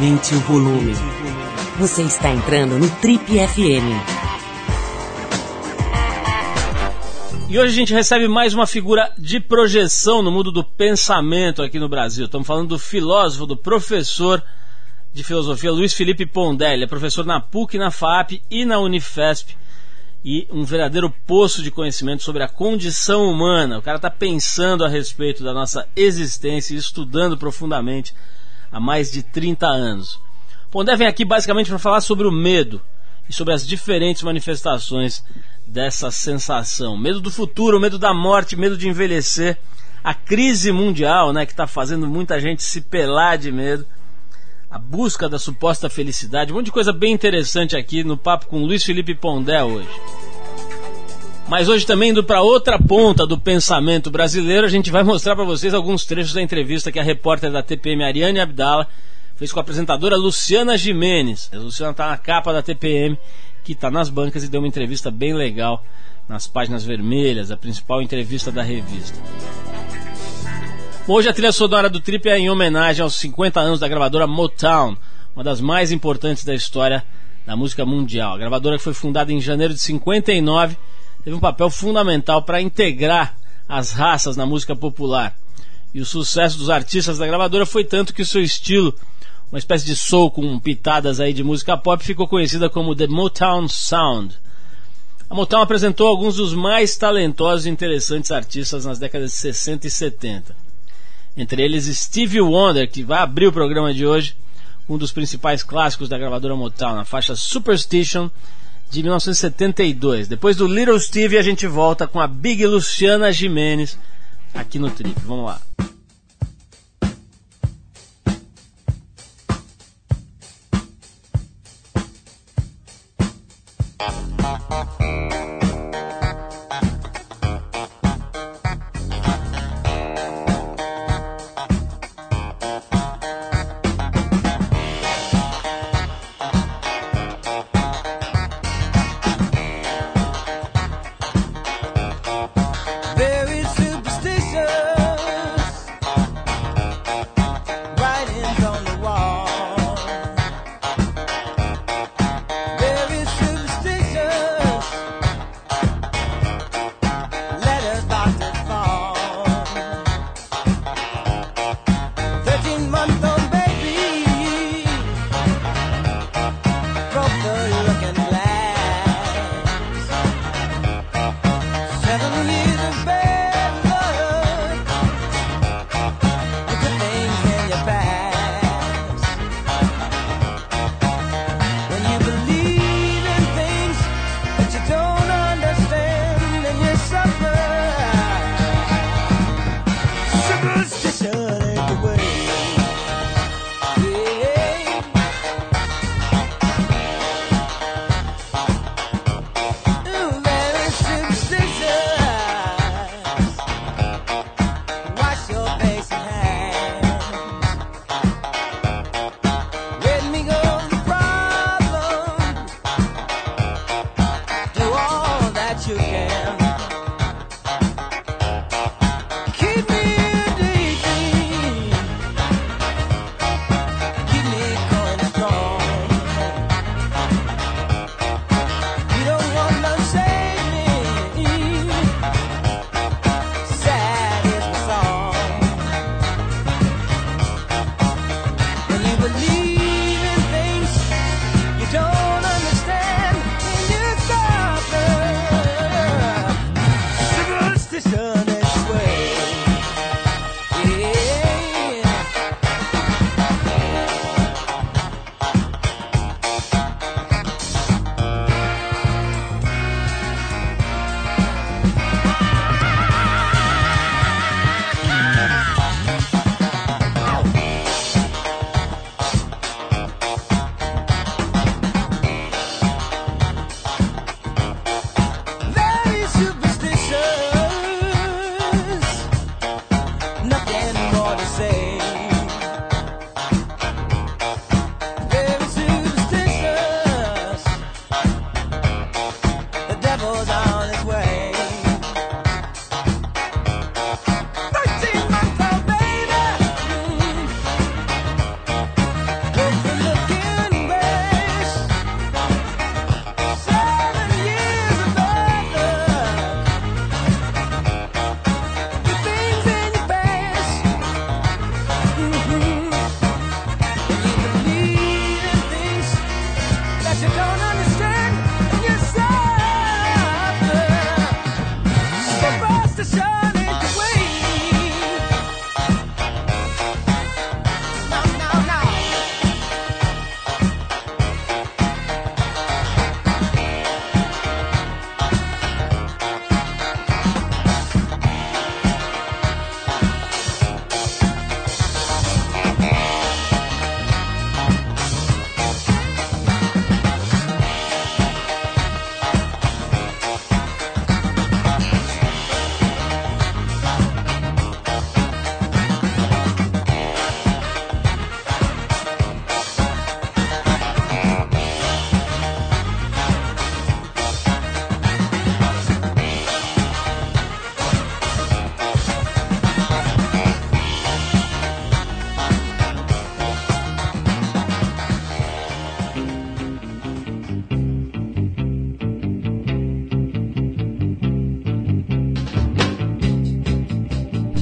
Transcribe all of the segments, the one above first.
Aumente o volume. Você está entrando no Trip FM. E hoje a gente recebe mais uma figura de projeção no mundo do pensamento aqui no Brasil. Estamos falando do filósofo, do professor de filosofia Luiz Felipe Pondelli. É professor na PUC, na FAP e na Unifesp. E um verdadeiro poço de conhecimento sobre a condição humana. O cara está pensando a respeito da nossa existência e estudando profundamente há mais de 30 anos. Pondé vem aqui basicamente para falar sobre o medo e sobre as diferentes manifestações dessa sensação. Medo do futuro, medo da morte, medo de envelhecer, a crise mundial, né, que está fazendo muita gente se pelar de medo, a busca da suposta felicidade, um monte de coisa bem interessante aqui no papo com Luiz Felipe Pondé hoje. Mas hoje também indo para outra ponta do pensamento brasileiro, a gente vai mostrar para vocês alguns trechos da entrevista que a repórter da TPM Ariane Abdala fez com a apresentadora Luciana Jimenez. A Luciana está na capa da TPM, que está nas bancas e deu uma entrevista bem legal nas páginas vermelhas, a principal entrevista da revista. Hoje a trilha sonora do Trip é em homenagem aos 50 anos da gravadora Motown, uma das mais importantes da história da música mundial. A gravadora que foi fundada em janeiro de 59 teve um papel fundamental para integrar as raças na música popular. E o sucesso dos artistas da gravadora foi tanto que seu estilo, uma espécie de soul com pitadas aí de música pop, ficou conhecida como The Motown Sound. A Motown apresentou alguns dos mais talentosos e interessantes artistas nas décadas de 60 e 70. Entre eles Stevie Wonder, que vai abrir o programa de hoje, um dos principais clássicos da gravadora Motown, na faixa Superstition, de 1972. Depois do Little Steve, a gente volta com a Big Luciana Jimenez aqui no Trip. Vamos lá.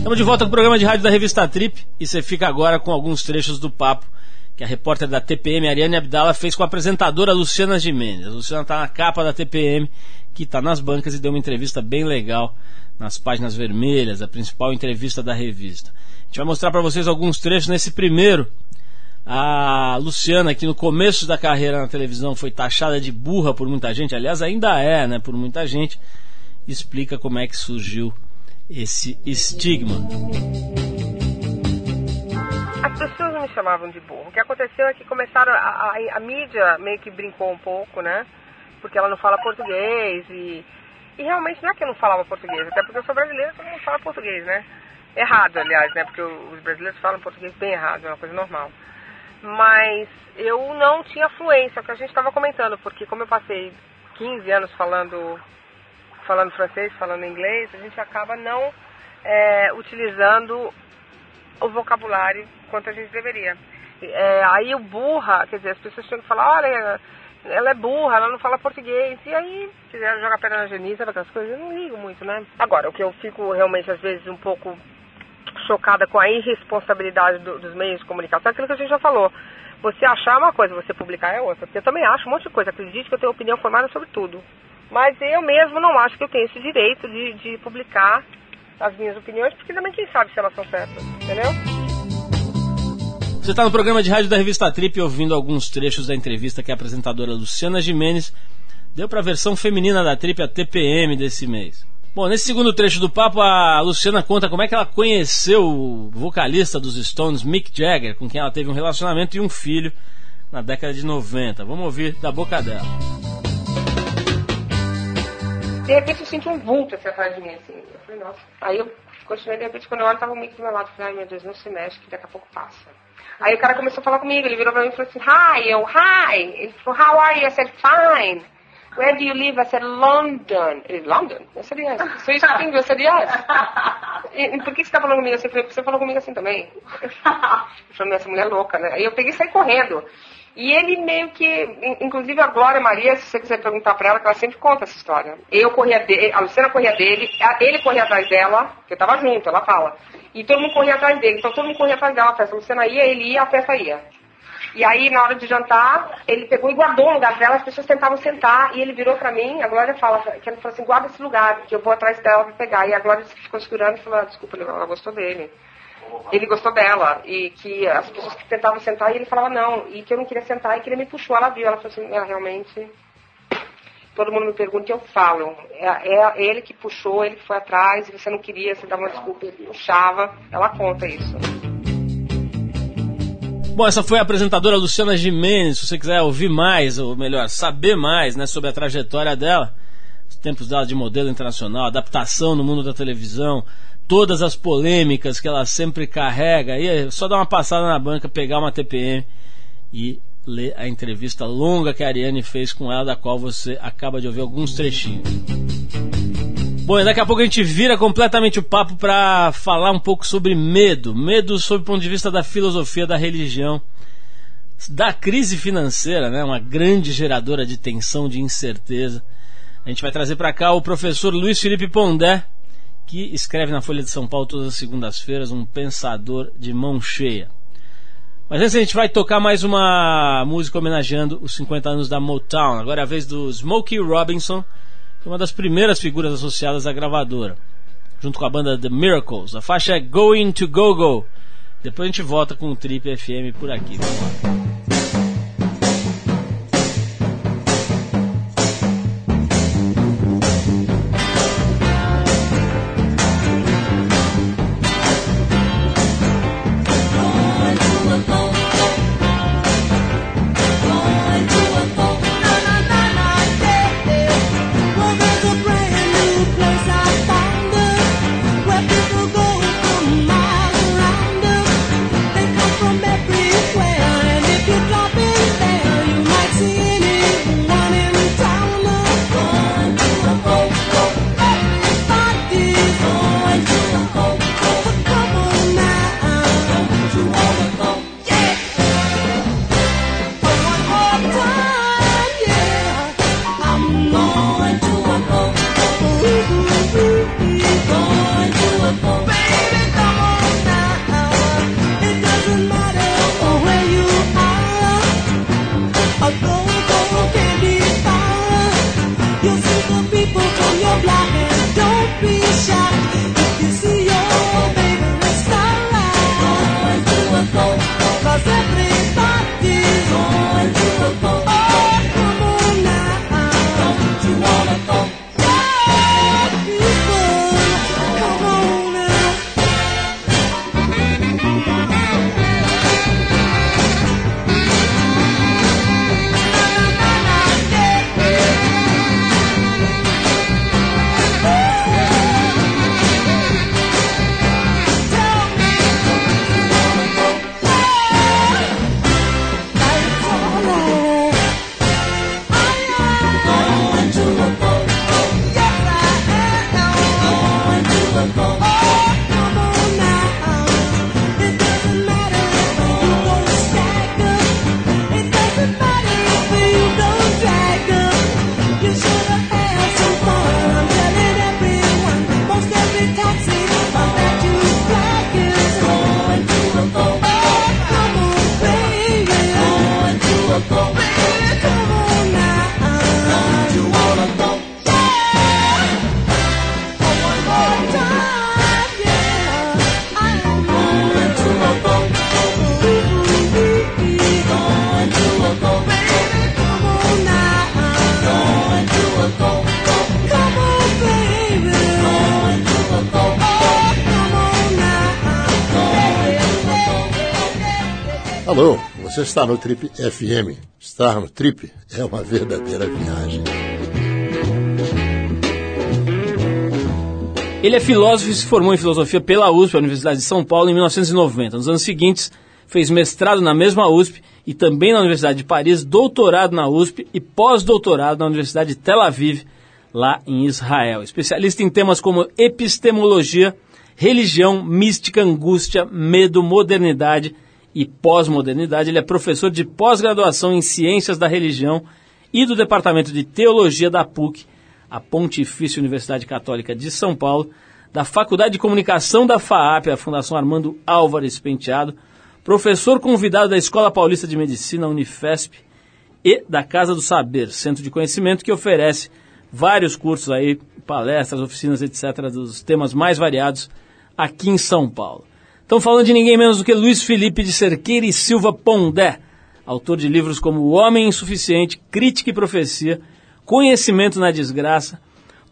Estamos de volta com o programa de rádio da revista Trip e você fica agora com alguns trechos do papo que a repórter da TPM, Ariane Abdala, fez com a apresentadora Luciana Gimenez. A Luciana está na capa da TPM, que está nas bancas e deu uma entrevista bem legal nas páginas vermelhas, a principal entrevista da revista. A gente vai mostrar para vocês alguns trechos nesse primeiro. A Luciana, que no começo da carreira na televisão foi taxada de burra por muita gente, aliás, ainda é, né, por muita gente, explica como é que surgiu esse estigma. As pessoas me chamavam de burro. O que aconteceu é que começaram a, a, a, mídia meio que brincou um pouco, né? Porque ela não fala português e, e realmente não é que eu não falava português, até porque eu sou brasileira, todo mundo fala português, né? Errado, aliás, né? Porque os brasileiros falam português bem errado, é uma coisa normal. Mas eu não tinha fluência, é que a gente estava comentando, porque como eu passei 15 anos falando falando francês, falando inglês, a gente acaba não é, utilizando o vocabulário quanto a gente deveria. É, aí o burra, quer dizer, as pessoas tinham que falar, olha, ela é burra, ela não fala português. E aí, quiseram jogar pedra na Genisa, aquelas coisas, eu não ligo muito, né? Agora, o que eu fico realmente, às vezes, um pouco chocada com a irresponsabilidade do, dos meios de comunicação, é aquilo que a gente já falou. Você achar uma coisa, você publicar é outra. Porque eu também acho um monte de coisa. Acredite que eu tenho opinião formada sobre tudo. Mas eu mesmo não acho que eu tenho esse direito de, de publicar as minhas opiniões, porque também quem sabe se elas são certas, entendeu? Você está no programa de rádio da revista Trip ouvindo alguns trechos da entrevista que a apresentadora Luciana Jimenez deu para a versão feminina da Trip, a TPM, desse mês. Bom, nesse segundo trecho do papo, a Luciana conta como é que ela conheceu o vocalista dos Stones, Mick Jagger, com quem ela teve um relacionamento e um filho na década de 90. Vamos ouvir da boca dela de repente eu senti um vulto assim atrás de mim, assim. Eu falei, nossa. Aí eu continuei, de repente, quando eu olho, tava meio do meu lado. Eu falei, ai meu Deus, não se mexe, que daqui a pouco passa. Aí o cara começou a falar comigo, ele virou pra mim e falou assim, hi, eu, hi. Ele falou, how are you? I said, fine. Where do you live? I said, London. Ele, London? Eu said, yes. So you speak English? I said, yes. E, por que você tá falando comigo assim? Eu falei, você falou comigo assim também. Ele falou, essa mulher é louca, né? Aí eu peguei e saí correndo. E ele meio que, inclusive a Glória Maria, se você quiser perguntar para ela, que ela sempre conta essa história. Eu corria dele, a Luciana corria dele, ele corria atrás dela, que eu tava junto, ela fala. E todo mundo corria atrás dele, então todo mundo corria atrás dela, a festa. A Luciana ia, ele ia, a festa ia. E aí, na hora de jantar, ele pegou e guardou o lugar dela, as pessoas tentavam sentar, e ele virou pra mim, a Glória fala, que ele falou assim, guarda esse lugar, que eu vou atrás dela pra pegar. E a Glória ficou segurando e falou, ah, desculpa, ela gostou dele ele gostou dela e que as pessoas que tentavam sentar e ele falava não e que eu não queria sentar e que ele me puxou ela viu ela falou assim ela realmente todo mundo me pergunta e eu falo. É, é ele que puxou ele que foi atrás e você não queria você dava uma desculpa ele puxava. Ela conta isso. Bom, essa foi a apresentadora Luciana Gimenez. Se você quiser ouvir mais, ou melhor, saber mais né, sobre a trajetória dela, os tempos dela de modelo internacional, adaptação no mundo da televisão, todas as polêmicas que ela sempre carrega. E é só dar uma passada na banca, pegar uma TPM e ler a entrevista longa que a Ariane fez com ela, da qual você acaba de ouvir alguns trechinhos. Bom, daqui a pouco a gente vira completamente o papo para falar um pouco sobre medo. Medo sob o ponto de vista da filosofia da religião, da crise financeira, né? uma grande geradora de tensão, de incerteza. A gente vai trazer para cá o professor Luiz Felipe Pondé, que escreve na Folha de São Paulo todas as segundas-feiras, um pensador de mão cheia. Mas antes a gente vai tocar mais uma música homenageando os 50 anos da Motown. Agora é a vez do Smokey Robinson, que é uma das primeiras figuras associadas à gravadora, junto com a banda The Miracles. A faixa é Going to Go Go. Depois a gente volta com o Trip FM por aqui. Vamos lá. Está no Trip FM. Estar no Trip é uma verdadeira viagem. Ele é filósofo e se formou em filosofia pela USP, a Universidade de São Paulo, em 1990. Nos anos seguintes, fez mestrado na mesma USP e também na Universidade de Paris, doutorado na USP e pós-doutorado na Universidade de Tel Aviv, lá em Israel. Especialista em temas como epistemologia, religião, mística, angústia, medo, modernidade e pós-modernidade. Ele é professor de pós-graduação em Ciências da Religião e do Departamento de Teologia da PUC, a Pontifícia Universidade Católica de São Paulo, da Faculdade de Comunicação da FAAP, a Fundação Armando Álvares Penteado, professor convidado da Escola Paulista de Medicina, Unifesp, e da Casa do Saber, centro de conhecimento que oferece vários cursos aí, palestras, oficinas, etc., dos temas mais variados aqui em São Paulo. Estão falando de ninguém menos do que Luiz Felipe de Cerqueira e Silva Pondé, autor de livros como O Homem Insuficiente, Crítica e Profecia, Conhecimento na Desgraça,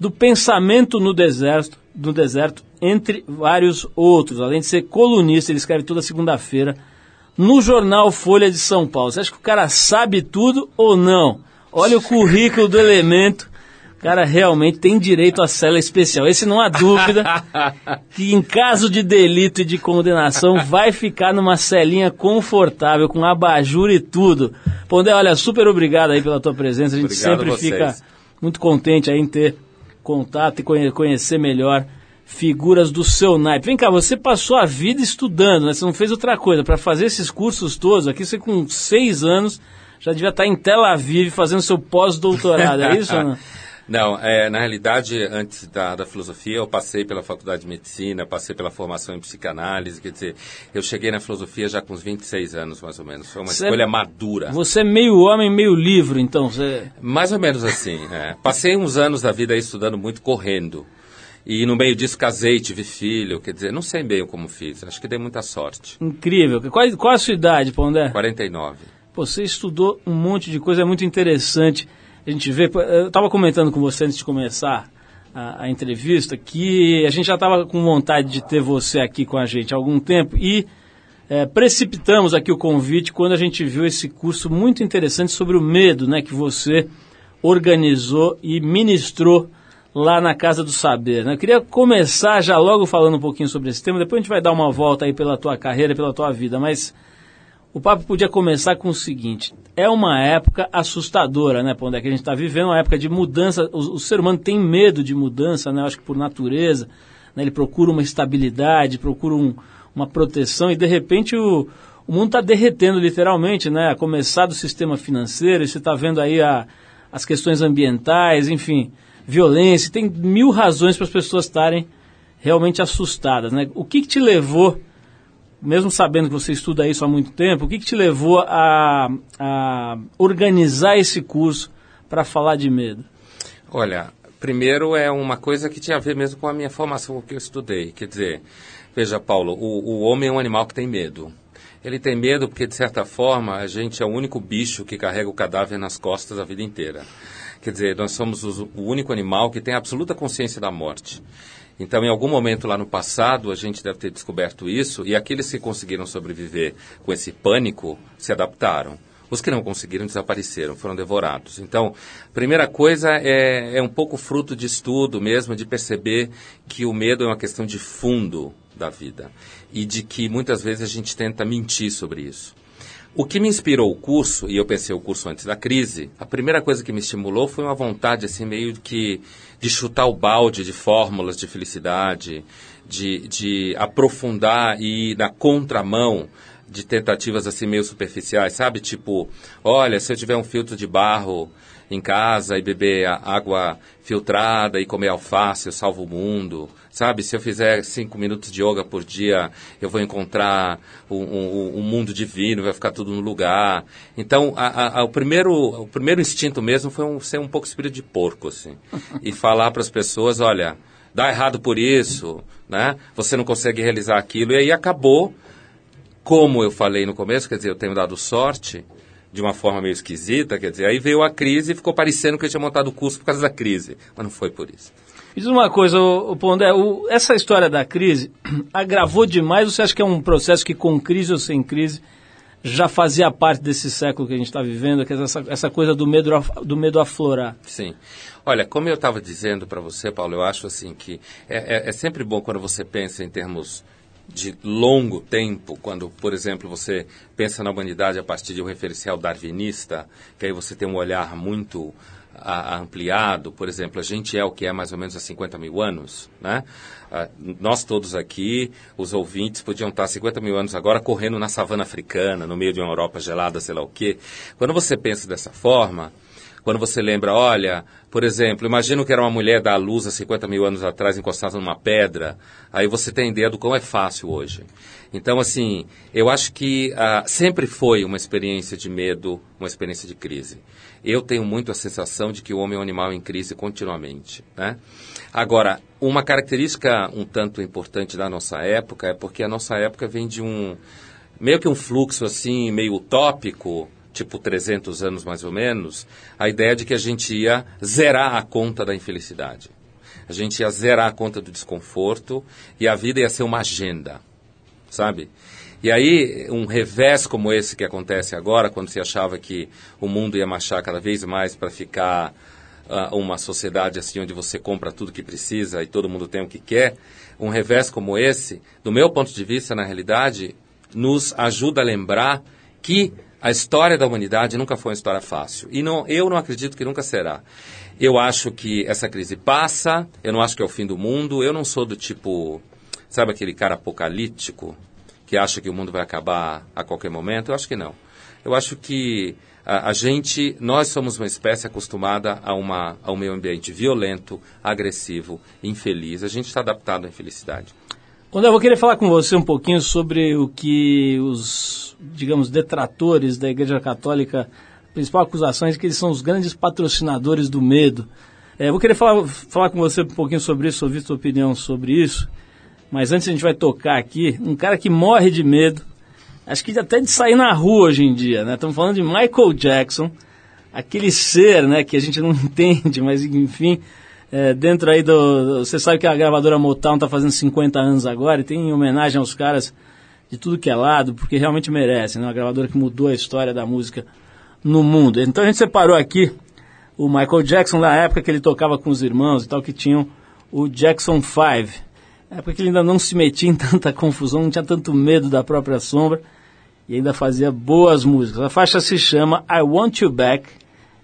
do Pensamento no Deserto, no deserto, entre vários outros. Além de ser colunista, ele escreve toda segunda-feira no jornal Folha de São Paulo. Você acha que o cara sabe tudo ou não? Olha o currículo do elemento cara realmente tem direito à cela especial. Esse não há dúvida que em caso de delito e de condenação vai ficar numa celinha confortável, com abajur e tudo. Pondé, olha, super obrigado aí pela tua presença. A gente obrigado sempre fica muito contente aí em ter contato e conhecer melhor figuras do seu naipe. Vem cá, você passou a vida estudando, né? Você não fez outra coisa. Para fazer esses cursos todos aqui, você com seis anos já devia estar em Tel Aviv fazendo seu pós-doutorado, é isso ou não? Não, é, na realidade, antes da, da filosofia, eu passei pela faculdade de medicina, passei pela formação em psicanálise, quer dizer, eu cheguei na filosofia já com uns 26 anos, mais ou menos. Foi uma Você- escolha madura. Você é meio homem, meio livro, então. Você... Mais ou menos assim. é. Passei uns anos da vida estudando muito, correndo. E no meio disso casei, tive filho, quer dizer, não sei bem como fiz, acho que dei muita sorte. Incrível. Qual, qual a sua idade, Pondé? 49. Pô, Você estudou um monte de coisa, é muito interessante. A gente vê, eu estava comentando com você antes de começar a, a entrevista que a gente já estava com vontade de ter você aqui com a gente há algum tempo e é, precipitamos aqui o convite quando a gente viu esse curso muito interessante sobre o medo, né, que você organizou e ministrou lá na Casa do Saber. Né? Eu queria começar já logo falando um pouquinho sobre esse tema, depois a gente vai dar uma volta aí pela tua carreira, pela tua vida, mas o papo podia começar com o seguinte: é uma época assustadora, né, Pondé? Que a gente está vivendo uma época de mudança. O, o ser humano tem medo de mudança, né? Acho que por natureza. Né, ele procura uma estabilidade, procura um, uma proteção e de repente o, o mundo está derretendo literalmente, né? A começar do sistema financeiro, você está vendo aí a, as questões ambientais, enfim, violência. Tem mil razões para as pessoas estarem realmente assustadas, né? O que, que te levou mesmo sabendo que você estuda isso há muito tempo, o que, que te levou a, a organizar esse curso para falar de medo? Olha, primeiro é uma coisa que tinha a ver mesmo com a minha formação, o que eu estudei. Quer dizer, veja, Paulo, o, o homem é um animal que tem medo. Ele tem medo porque, de certa forma, a gente é o único bicho que carrega o cadáver nas costas a vida inteira. Quer dizer, nós somos os- o único animal que tem absoluta consciência da morte. Então, em algum momento lá no passado, a gente deve ter descoberto isso, e aqueles que conseguiram sobreviver com esse pânico se adaptaram. Os que não conseguiram desapareceram, foram devorados. Então, primeira coisa é, é um pouco fruto de estudo mesmo, de perceber que o medo é uma questão de fundo da vida e de que muitas vezes a gente tenta mentir sobre isso. O que me inspirou o curso, e eu pensei o curso antes da crise, a primeira coisa que me estimulou foi uma vontade, assim, meio que de chutar o balde de fórmulas de felicidade, de, de aprofundar e ir na contramão de tentativas, assim, meio superficiais, sabe? Tipo, olha, se eu tiver um filtro de barro em casa e beber água filtrada e comer alface, eu salvo o mundo. Sabe, se eu fizer cinco minutos de yoga por dia, eu vou encontrar um, um- um mundo divino, vai ficar tudo no lugar. Então, a- a- a- o, primeiro, o primeiro instinto mesmo foi um- ser um pouco espírito de porco, assim. e falar para as pessoas, olha, dá errado por isso, né? Você não consegue realizar aquilo. E aí acabou, como eu falei no começo, quer dizer, eu tenho dado sorte, de uma forma meio esquisita, quer dizer, aí veio a crise e ficou parecendo que eu tinha montado o curso por causa da crise. Mas não foi por isso. Me Diz uma coisa, ô Pondé, o- essa história da crise agravou demais? Você acha que é um processo que com crise ou sem crise já fazia parte desse século que a gente está vivendo, que é essa, essa coisa do medo, do medo aflorar? Sim. Olha, como eu estava dizendo para você, Paulo, eu acho assim que é, é- é sempre bom quando você pensa em termos de longo tempo, quando, por exemplo, você pensa na humanidade a partir de um referencial darwinista, que aí você tem um olhar muito a- a- ampliado. Por exemplo, a gente é o que é mais ou menos há 50 mil anos, né? Ah, nós todos aqui, os ouvintes, podiam estar há 50 mil anos agora correndo na savana africana, no meio de uma Europa gelada, sei lá o quê. Quando você pensa dessa forma, quando você lembra, olha, por exemplo, imagina que era uma mulher da luz há 50 mil anos atrás encostada numa pedra, aí você tem ideia do quão é fácil hoje. Então, assim, eu acho que ah, sempre foi uma experiência de medo, uma experiência de crise. Eu tenho muito a sensação de que o homem é um animal em crise continuamente, né? Agora, uma característica um tanto importante da nossa época é porque a nossa época vem de um meio que um fluxo assim meio utópico, tipo 300 anos mais ou menos, a ideia de que a gente ia zerar a conta da infelicidade. A gente ia zerar a conta do desconforto e a vida ia ser uma agenda, sabe? E aí, um revés como esse que acontece agora, quando se achava que o mundo ia marchar cada vez mais para ficar ah, uma sociedade assim onde você compra tudo que precisa e todo mundo tem o que quer, um revés como esse, do meu ponto de vista, na realidade, nos ajuda a lembrar que a história da humanidade nunca foi uma história fácil. E não, eu não acredito que nunca será. Eu acho que essa crise passa, eu não acho que é o fim do mundo, eu não sou do tipo, sabe aquele cara apocalíptico que acha que o mundo vai acabar a qualquer momento? Eu acho que não. Eu acho que A, a gente, nós somos uma espécie acostumada a, uma, a um meio ambiente violento, agressivo, infeliz. A gente está adaptado à infelicidade. Quando eu vou querer falar com você um pouquinho sobre o que os, digamos, detratores da Igreja Católica, a principal acusação é que eles são os grandes patrocinadores do medo. É, vou querer falar, falar com você um pouquinho sobre isso, ouvir sua opinião sobre isso. Mas antes a gente vai tocar aqui, um cara que morre de medo, acho que até de sair na rua hoje em dia, né? Estamos falando de Michael Jackson, aquele ser, né, que a gente não entende, mas enfim, é, dentro aí do. Você sabe que a gravadora Motown está fazendo 50 anos agora e tem homenagem aos caras de tudo que é lado, porque realmente merece, né? Uma gravadora que mudou a história da música no mundo. Então a gente separou aqui o Michael Jackson na época que ele tocava com os irmãos e tal, que tinham o Jackson 5. É porque ele ainda não se metia em tanta confusão, não tinha tanto medo da própria sombra e ainda fazia boas músicas. A faixa se chama I Want You Back,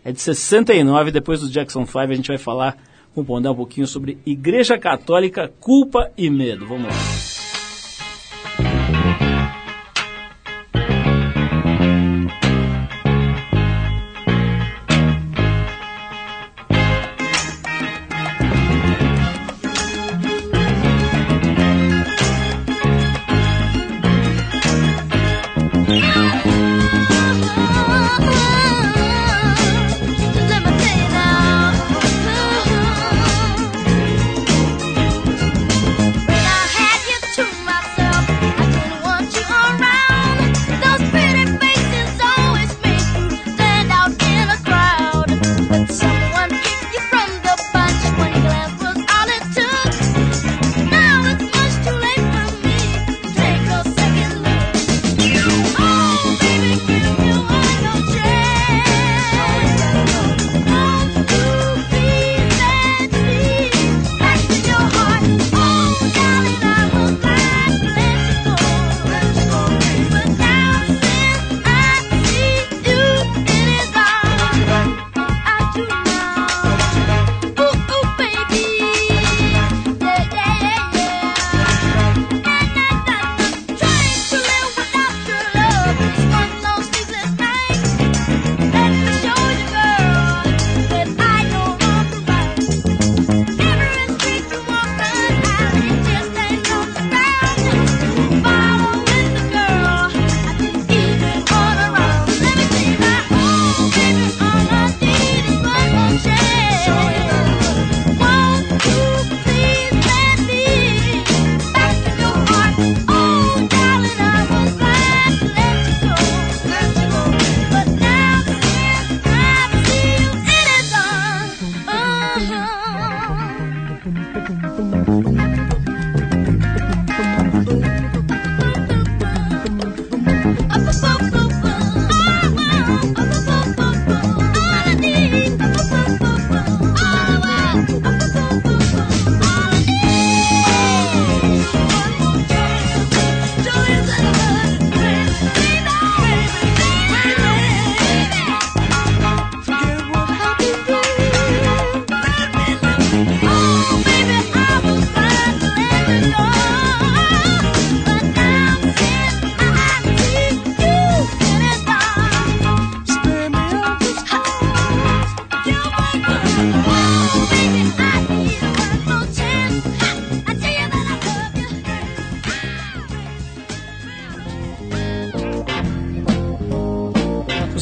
é de 69, depois do Jackson 5 a gente vai falar com o Pondé um pouquinho sobre Igreja Católica, culpa e medo. Vamos lá.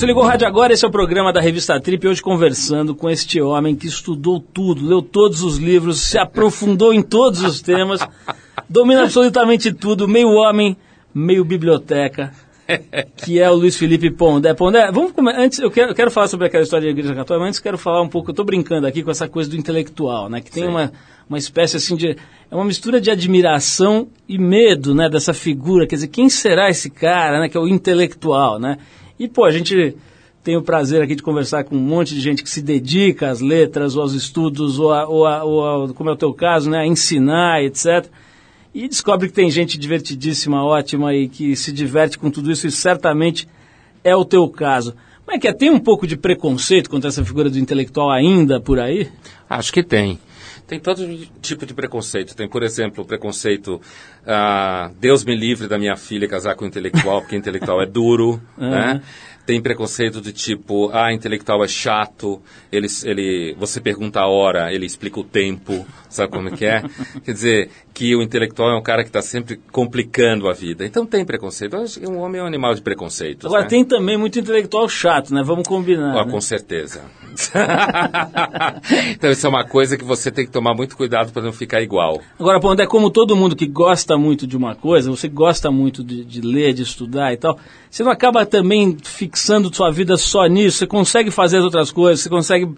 Você ligou o rádio agora, esse é o programa da revista Trip, hoje conversando com este homem que estudou tudo, leu todos os livros, se aprofundou em todos os temas, domina absolutamente tudo, meio homem, meio biblioteca, que é o Luiz Felipe Pondé. Pondé, vamos começar, antes, eu quero, eu quero falar sobre aquela história da Igreja Católica, mas antes quero falar um pouco, eu estou brincando aqui com essa coisa do intelectual, né, que tem uma, uma espécie assim de, é uma mistura de admiração e medo, né, dessa figura, quer dizer, quem será esse cara, né, que é o intelectual, né, e, pô, a gente tem o prazer aqui de conversar com um monte de gente que se dedica às letras, ou aos estudos, ou, a, ou, a, ou a, como é o teu caso, né, a ensinar, etc. E descobre que tem gente divertidíssima, ótima e que se diverte com tudo isso, e certamente é o teu caso. Como é que é? Tem um pouco de preconceito contra essa figura do intelectual ainda por aí? Acho que tem. Tem todo tipo de preconceito. Tem, por exemplo, o preconceito, ah, Deus me livre da minha filha casar com um intelectual, porque intelectual é duro. Uhum. Né? Tem preconceito de tipo, ah, intelectual é chato, ele, ele, você pergunta a hora, ele explica o tempo, sabe como é que é? Quer dizer, que o intelectual é um cara que está sempre complicando a vida. Então tem preconceito. Um homem é um animal de preconceito. Agora né? tem também muito intelectual chato, né? Vamos combinar. Ah, né? Com certeza. então isso é uma coisa que você tem que tomar muito cuidado para não ficar igual. Agora, Pondé, como todo mundo que gosta muito de uma coisa, você gosta muito de, de, ler, de estudar e tal, você não acaba também fixando sua vida só nisso? Você consegue fazer as outras coisas, você consegue...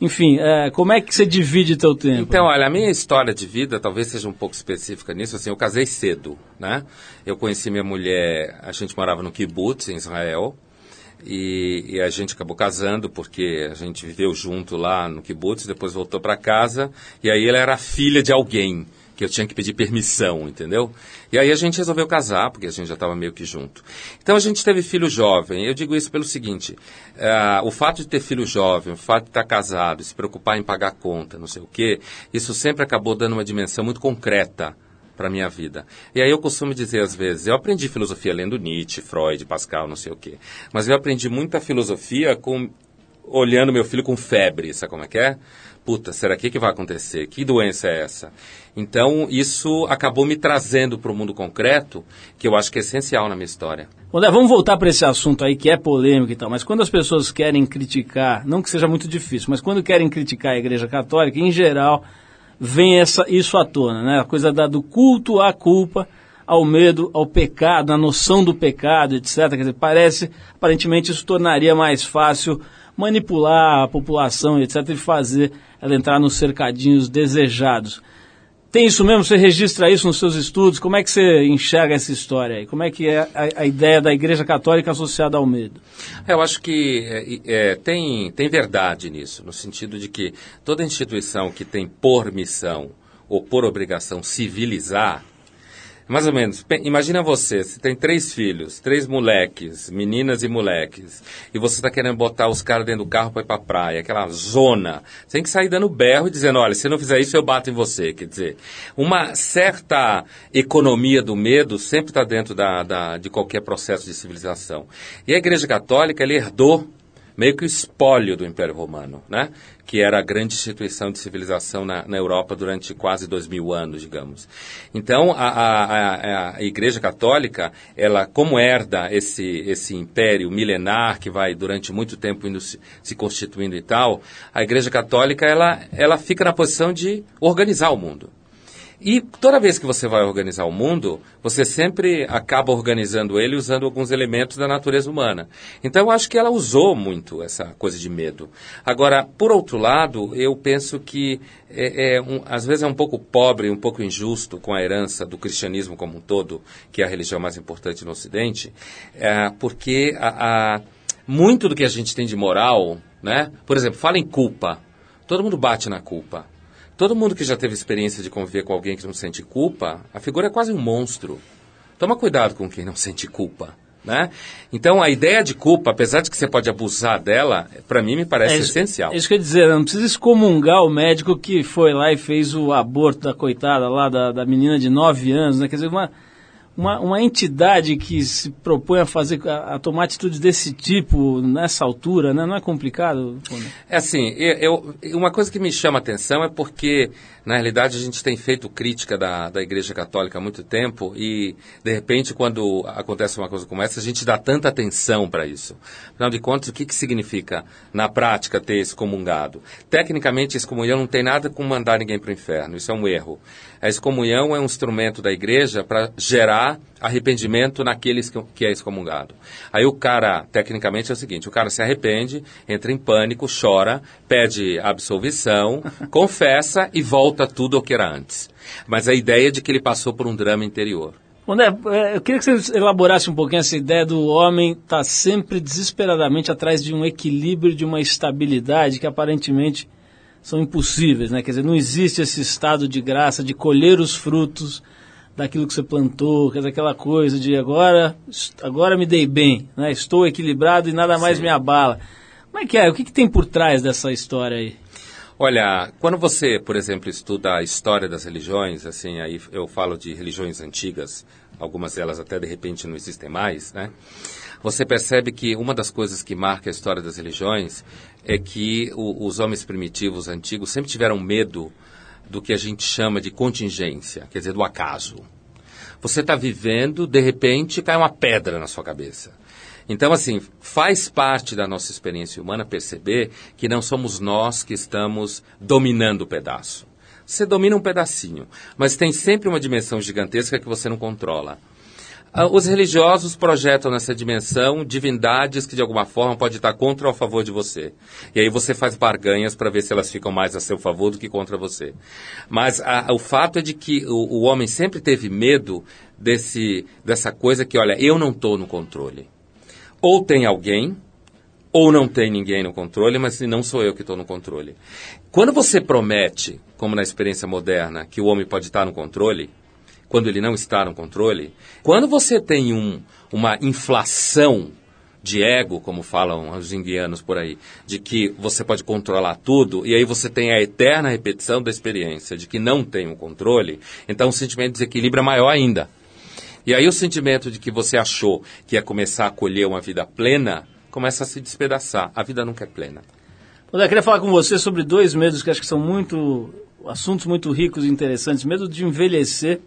Enfim, é, como é que você divide teu tempo? Então, olha, a minha história de vida talvez seja um pouco específica nisso. Assim, eu casei cedo, né? Eu conheci minha mulher, a gente morava no kibbutz, em Israel, e, e, a gente acabou casando porque a gente viveu junto lá no kibbutz, depois voltou para casa e aí ela era filha de alguém que eu tinha que pedir permissão, entendeu? E aí a gente resolveu casar porque a gente já estava meio que junto. Então a gente teve filho jovem. Eu digo isso pelo seguinte: uh, o fato de ter filho jovem, o fato de estar casado, se preocupar em pagar conta, não sei o quê, isso sempre acabou dando uma dimensão muito concreta para minha vida. E aí eu costumo dizer às vezes, eu aprendi filosofia lendo Nietzsche, Freud, Pascal, não sei o quê. Mas eu aprendi muita filosofia com olhando meu filho com febre, sabe como é que é? Puta, será que que vai acontecer? Que doença é essa? Então, isso acabou me trazendo para o mundo concreto, que eu acho que é essencial na minha história. André, vamos voltar para esse assunto aí que é polêmico e tal, mas quando as pessoas querem criticar, não que seja muito difícil, mas quando querem criticar a Igreja Católica, em geral, vem essa, isso à tona, né? A coisa da, do culto à culpa, ao medo, ao pecado, à noção do pecado, etc. Quer dizer, parece, aparentemente, isso tornaria mais fácil manipular a população, etc., e fazer ela entrar nos cercadinhos desejados. Tem isso mesmo? Você registra isso nos seus estudos? Como é que você enxerga essa história aí? Como é que é a, a ideia da Igreja Católica associada ao medo? Eu acho que é, é, tem, tem verdade nisso, no sentido de que toda instituição que tem por missão ou por obrigação civilizar, mais ou menos. Imagina você, você tem três filhos, três moleques, meninas e moleques, e você está querendo botar os caras dentro do carro para ir para a praia, aquela zona. Você tem que sair dando berro e dizendo, olha, se não fizer isso, eu bato em você. Quer dizer, uma certa economia do medo sempre está dentro da, da, de qualquer processo de civilização. E a Igreja Católica, ela herdou meio que o espólio do Império Romano, né? que era a grande instituição de civilização na, na Europa durante quase dois mil anos, digamos. Então, a, a, a, Igreja Católica, ela, como herda esse, esse império milenar que vai durante muito tempo indo se, se constituindo e tal, a Igreja Católica, ela, ela fica na posição de organizar o mundo. E toda vez que você vai organizar o mundo, você sempre acaba organizando ele usando alguns elementos da natureza humana. Então eu acho que ela usou muito essa coisa de medo. Agora, por outro lado, eu penso que é, é um, às vezes é um pouco pobre, um pouco injusto com a herança do cristianismo como um todo, que é a religião mais importante no Ocidente, é, porque a, a, muito do que a gente tem de moral, né? Por exemplo, fala em culpa. Todo mundo bate na culpa. Todo mundo que já teve experiência de conviver com alguém que não sente culpa, a figura é quase um monstro. Toma cuidado com quem não sente culpa. Né? Então a ideia de culpa, apesar de que você pode abusar dela, para mim me parece é isso, essencial. É isso que eu ia dizer, não precisa excomungar o médico que foi lá e fez o aborto da coitada lá, da, da menina de 9 anos, né? Quer dizer, uma, uma, uma entidade que se propõe a fazer a, a, tomar atitudes desse tipo nessa altura, né? não é complicado? É assim, eu, eu, uma coisa que me chama a atenção é porque, na realidade, a gente tem feito crítica da, da Igreja Católica há muito tempo e, de repente, quando acontece uma coisa como essa, a gente dá tanta atenção para isso. Afinal de contas, o que, que significa, na prática, ter excomungado? Tecnicamente, excomunhão não tem nada com mandar ninguém para o inferno, isso é um erro. A excomunhão é um instrumento da Igreja para gerar arrependimento naqueles que, que é excomungado. Aí o cara, tecnicamente, é o seguinte: o cara se arrepende, entra em pânico, chora, pede absolvição, confessa e volta tudo ao que era antes. Mas a ideia é de que ele passou por um drama interior. André, é, eu queria que você elaborasse um pouquinho essa ideia do homem estar tá sempre desesperadamente atrás de um equilíbrio, de uma estabilidade que aparentemente são impossíveis, né? Quer dizer, não existe esse estado de graça de colher os frutos daquilo que você plantou, quer dizer, aquela coisa de agora, agora me dei bem, né? Estou equilibrado e nada mais Sim. me abala. Como é que é? O que, que tem por trás dessa história aí? Olha, quando você, por exemplo, estuda a história das religiões, assim, aí eu falo de religiões antigas, algumas delas até de repente não existem mais, né? Você percebe que uma das coisas que marca a história das religiões é que o, os homens primitivos antigos sempre tiveram medo do que a gente chama de contingência, quer dizer, do acaso. Você está vivendo, de repente cai uma pedra na sua cabeça. Então, assim, faz parte da nossa experiência humana perceber que não somos nós que estamos dominando o pedaço. Você domina um pedacinho, mas tem sempre uma dimensão gigantesca que você não controla. Ah, os religiosos projetam nessa dimensão divindades que de alguma forma pode estar contra ou a favor de você. E aí você faz barganhas para ver se elas ficam mais a seu favor do que contra você. Mas a, o fato é de que o, o homem sempre teve medo desse, dessa coisa que, olha, eu não estou no controle. Ou tem alguém, ou não tem ninguém no controle, mas não sou eu que estou no controle. Quando você promete, como na experiência moderna, que o homem pode estar no controle, quando ele não está no controle, quando você tem um, uma inflação de ego, como falam os indianos por aí, de que você pode controlar tudo, e aí você tem a eterna repetição da experiência de que não tem o controle, então o sentimento de desequilíbrio é maior ainda. E aí o sentimento de que você achou que ia começar a colher uma vida plena, começa a se despedaçar. A vida nunca é plena. Eu queria falar com você sobre dois medos que acho que são muito assuntos muito ricos e interessantes. Medo de envelhecer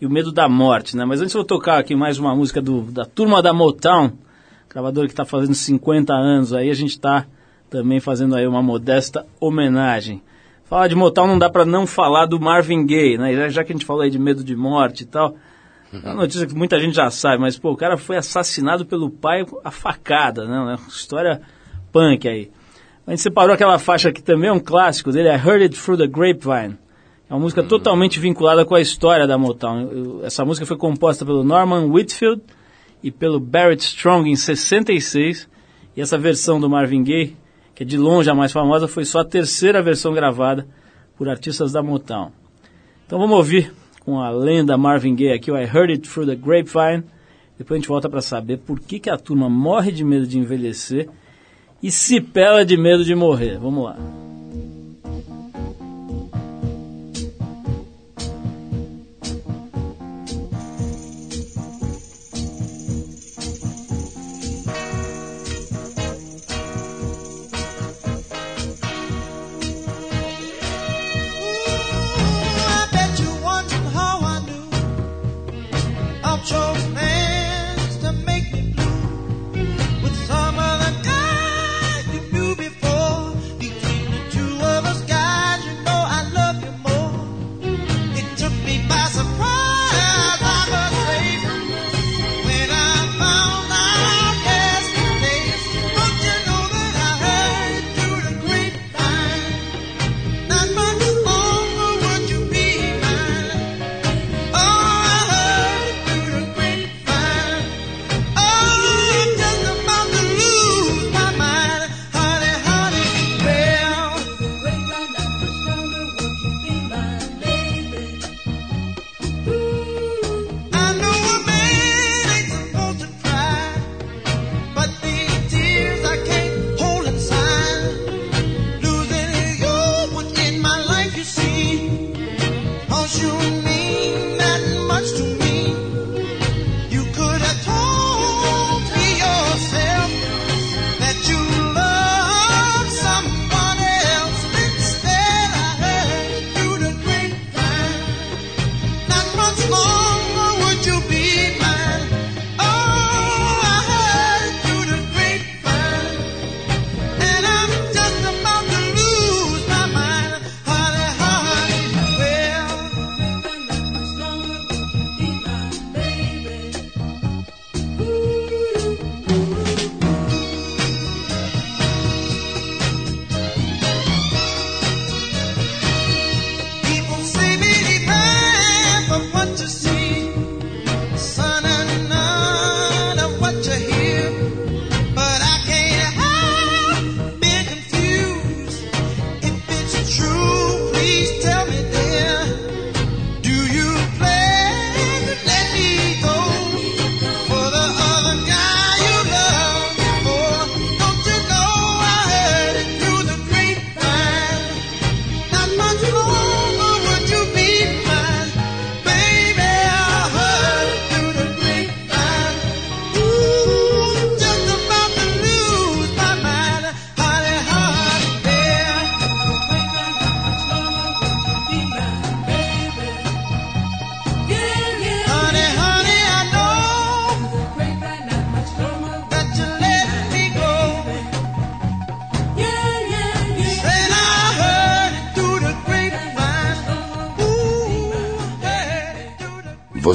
e o medo da morte, né? Mas antes eu vou tocar aqui mais uma música do, da turma da Motown, gravadora que está fazendo 50 anos aí, a gente está também fazendo aí uma modesta homenagem. Falar de Motown não dá para não falar do Marvin Gaye, né? Já que a gente falou aí de medo de morte e tal, é uma notícia que muita gente já sabe, mas pô, o cara foi assassinado pelo pai a facada, né? Uma história punk aí. A gente separou aquela faixa que também é um clássico dele, é Heard It Through the Grapevine. É uma música totalmente vinculada com a história da Motown. Essa música foi composta pelo Norman Whitfield e pelo Barrett Strong em 66. E essa versão do Marvin Gaye, que é de longe a mais famosa, foi só a terceira versão gravada por artistas da Motown. Então vamos ouvir com a lenda Marvin Gaye aqui, o I Heard It Through the Grapevine. Depois a gente volta para saber por que, que a turma morre de medo de envelhecer e se pela de medo de morrer. Vamos lá.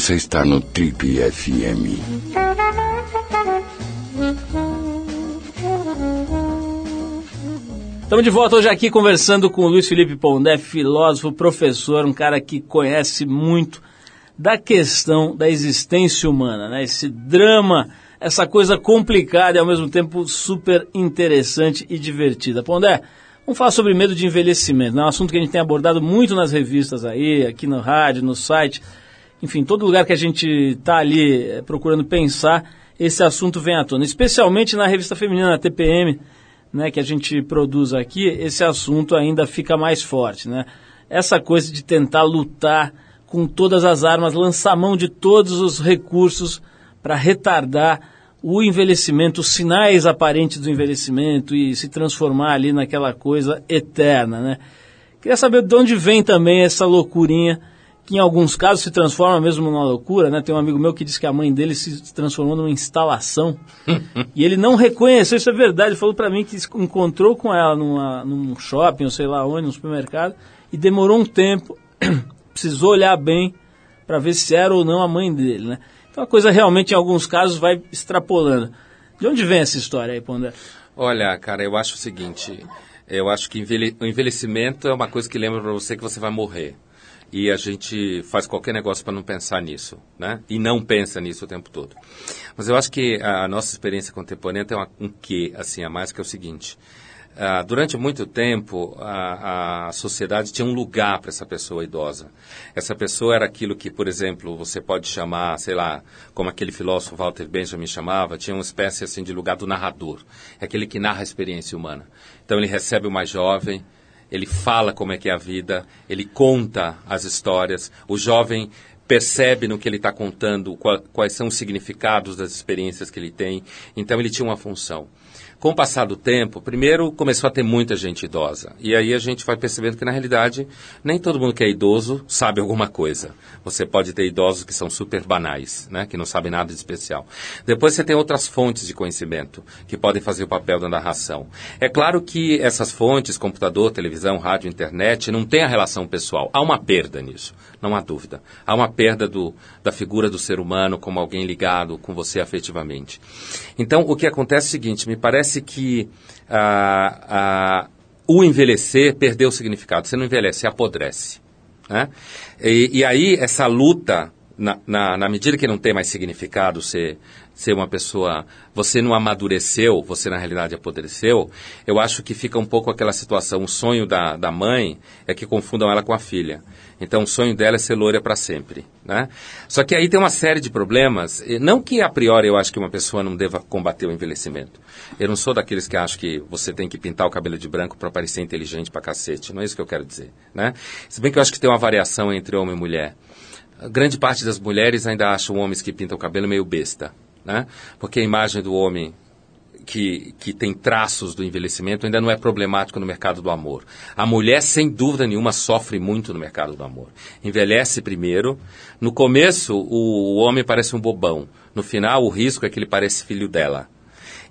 Você está no Trip FM. Estamos de volta hoje aqui conversando com o Luiz Felipe Pondé, filósofo, professor, um cara que conhece muito da questão da existência humana, né? Esse drama, essa coisa complicada e ao mesmo tempo super interessante e divertida. Pondé, vamos falar sobre medo de envelhecimento, né? Um assunto que a gente tem abordado muito nas revistas aí, aqui no rádio, no site, enfim, todo lugar que a gente está ali é, procurando pensar, esse assunto vem à tona, especialmente na revista feminina, na TPM, né, que a gente produz aqui, esse assunto ainda fica mais forte. Né? Essa coisa de tentar lutar com todas as armas, lançar mão de todos os recursos para retardar o envelhecimento, os sinais aparentes do envelhecimento e se transformar ali naquela coisa eterna. Né? Queria saber de onde vem também essa loucurinha que em alguns casos se transforma mesmo numa loucura, né? Tem um amigo meu que disse que a mãe dele se transformou numa instalação e ele não reconheceu, isso é verdade, ele falou para mim que encontrou com ela numa, num shopping, ou sei lá onde, num supermercado, e demorou um tempo, precisou olhar bem para ver se era ou não a mãe dele, né? Então a coisa realmente em alguns casos vai extrapolando. De onde vem essa história aí, Pondé? Olha, cara, eu acho o seguinte, eu acho que o envelhecimento é uma coisa que lembra para você que você vai morrer e a gente faz qualquer negócio para não pensar nisso, né? E não pensa nisso o tempo todo. Mas eu acho que a nossa experiência contemporânea tem um quê, assim, a mais, que é o seguinte. Uh, durante muito tempo, a, a sociedade tinha um lugar para essa pessoa idosa. Essa pessoa era aquilo que, por exemplo, você pode chamar, sei lá, como aquele filósofo Walter Benjamin chamava, tinha uma espécie assim de lugar do narrador. É aquele que narra a experiência humana. Então ele recebe o mais jovem, ele fala como é que é a vida, ele conta as histórias, o jovem percebe no que ele está contando quais são os significados das experiências que ele tem. Então ele tinha uma função. Com o passar do tempo, primeiro começou a ter muita gente idosa. E aí a gente vai percebendo que, na realidade, nem todo mundo que é idoso sabe alguma coisa. Você pode ter idosos que são super banais, né? que não sabem nada de especial. Depois você tem outras fontes de conhecimento que podem fazer o papel da narração. É claro que essas fontes, computador, televisão, rádio, internet, não têm a relação pessoal. Há uma perda nisso, não há dúvida. Há uma perda do, da figura do ser humano como alguém ligado com você afetivamente. Então, o que acontece é o seguinte, me parece que ah, ah, o envelhecer perdeu o significado. Você não envelhece, você apodrece. Né? E, e, aí, essa luta, na, na, na, medida que não tem mais significado ser, ser uma pessoa. Você não amadureceu, você na realidade apodreceu. Eu acho que fica um pouco aquela situação. O sonho da, da mãe é que confundam ela com a filha. Então, o sonho dela é ser loira para sempre. Né? Só que aí tem uma série de problemas. Não que a priori eu acho que uma pessoa não deva combater o envelhecimento. Eu não sou daqueles que acham que você tem que pintar o cabelo de branco para parecer inteligente para cacete. Não é isso que eu quero dizer. Né? Se bem que eu acho que tem uma variação entre homem e mulher. Grande parte das mulheres ainda acham homens que pintam o cabelo meio besta. Né? Porque a imagem do homem que, que tem traços do envelhecimento ainda não é problemático no mercado do amor. A mulher, sem dúvida nenhuma, sofre muito no mercado do amor. Envelhece primeiro. No começo, o, o homem parece um bobão. No final, o risco é que ele parece filho dela.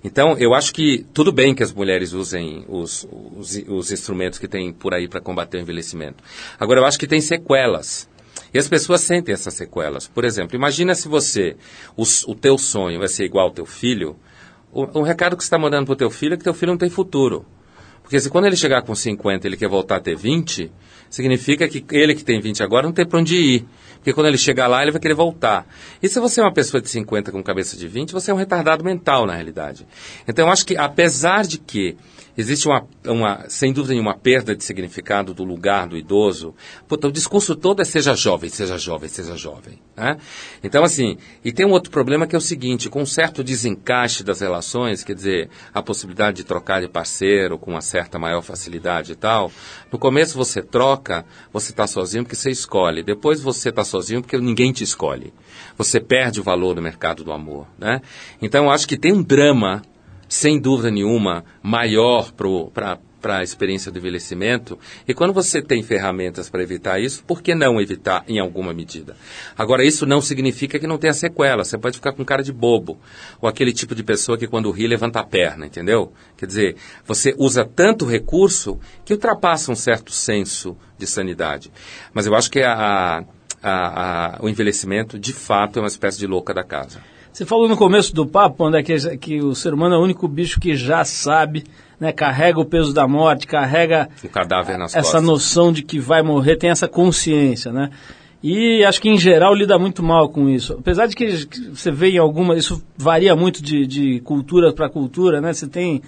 Então, eu acho que tudo bem que as mulheres usem os, os, os instrumentos que tem por aí para combater o envelhecimento. Agora, eu acho que tem sequelas. E as pessoas sentem essas sequelas. Por exemplo, imagina se você, o, o teu sonho vai ser igual ao teu filho, o, o recado que você está mandando para o teu filho é que teu filho não tem futuro. Porque se quando ele chegar com 50 ele quer voltar a ter 20, significa que ele que tem 20 agora não tem para onde ir. Porque quando ele chegar lá, ele vai querer voltar. E se você é uma pessoa de 50 com cabeça de 20, você é um retardado mental, na realidade. Então, eu acho que, apesar de que Existe uma, uma, sem dúvida nenhuma, perda de significado do lugar do idoso. Puta, o discurso todo é seja jovem, seja jovem, seja jovem. Né? Então, assim, e tem um outro problema que é o seguinte, com um certo desencaixe das relações, quer dizer, a possibilidade de trocar de parceiro com uma certa maior facilidade e tal, no começo você troca, você está sozinho porque você escolhe. Depois você está sozinho porque ninguém te escolhe. Você perde o valor no mercado do amor. Né? Então, eu acho que tem um drama sem dúvida nenhuma, maior para a experiência do envelhecimento. E quando você tem ferramentas para evitar isso, por que não evitar em alguma medida? Agora, isso não significa que não tenha sequela. Você pode ficar com cara de bobo. Ou aquele tipo de pessoa que quando ri levanta a perna, entendeu? Quer dizer, você usa tanto recurso que ultrapassa um certo senso de sanidade. Mas eu acho que a, a, a, o envelhecimento, de fato, é uma espécie de louca da casa. Você falou no começo do papo, André, que, que o ser humano é o único bicho que já sabe, né, carrega o peso da morte, carrega o cadáver nas essa costas. noção de que vai morrer, tem essa consciência, né? E acho que em geral lida muito mal com isso. Apesar de que, você vê em alguma, isso varia muito de, de cultura para cultura, né? Você tem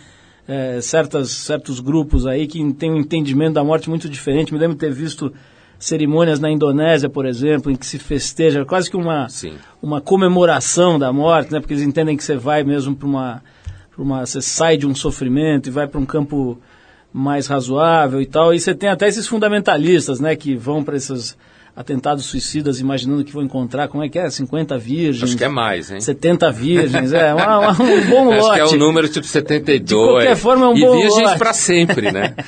é, certas, certos grupos aí que têm um entendimento da morte muito diferente. Me lembro de ter visto cerimônias na Indonésia, por exemplo, em que se festeja quase que uma, Sim. uma comemoração da morte, né? Porque eles entendem que você vai mesmo para uma, pra uma. Você sai de um sofrimento e vai para um campo mais razoável e tal. E você tem até esses fundamentalistas, né? Que vão para esses atentados suicidas imaginando que vão encontrar, como é que é? 50 virgens. Acho que é mais, hein? 70 virgens, é uma, uma, um bom lote. Acho que é um número tipo 72. De qualquer forma é um e bom virgens lote. para sempre, né?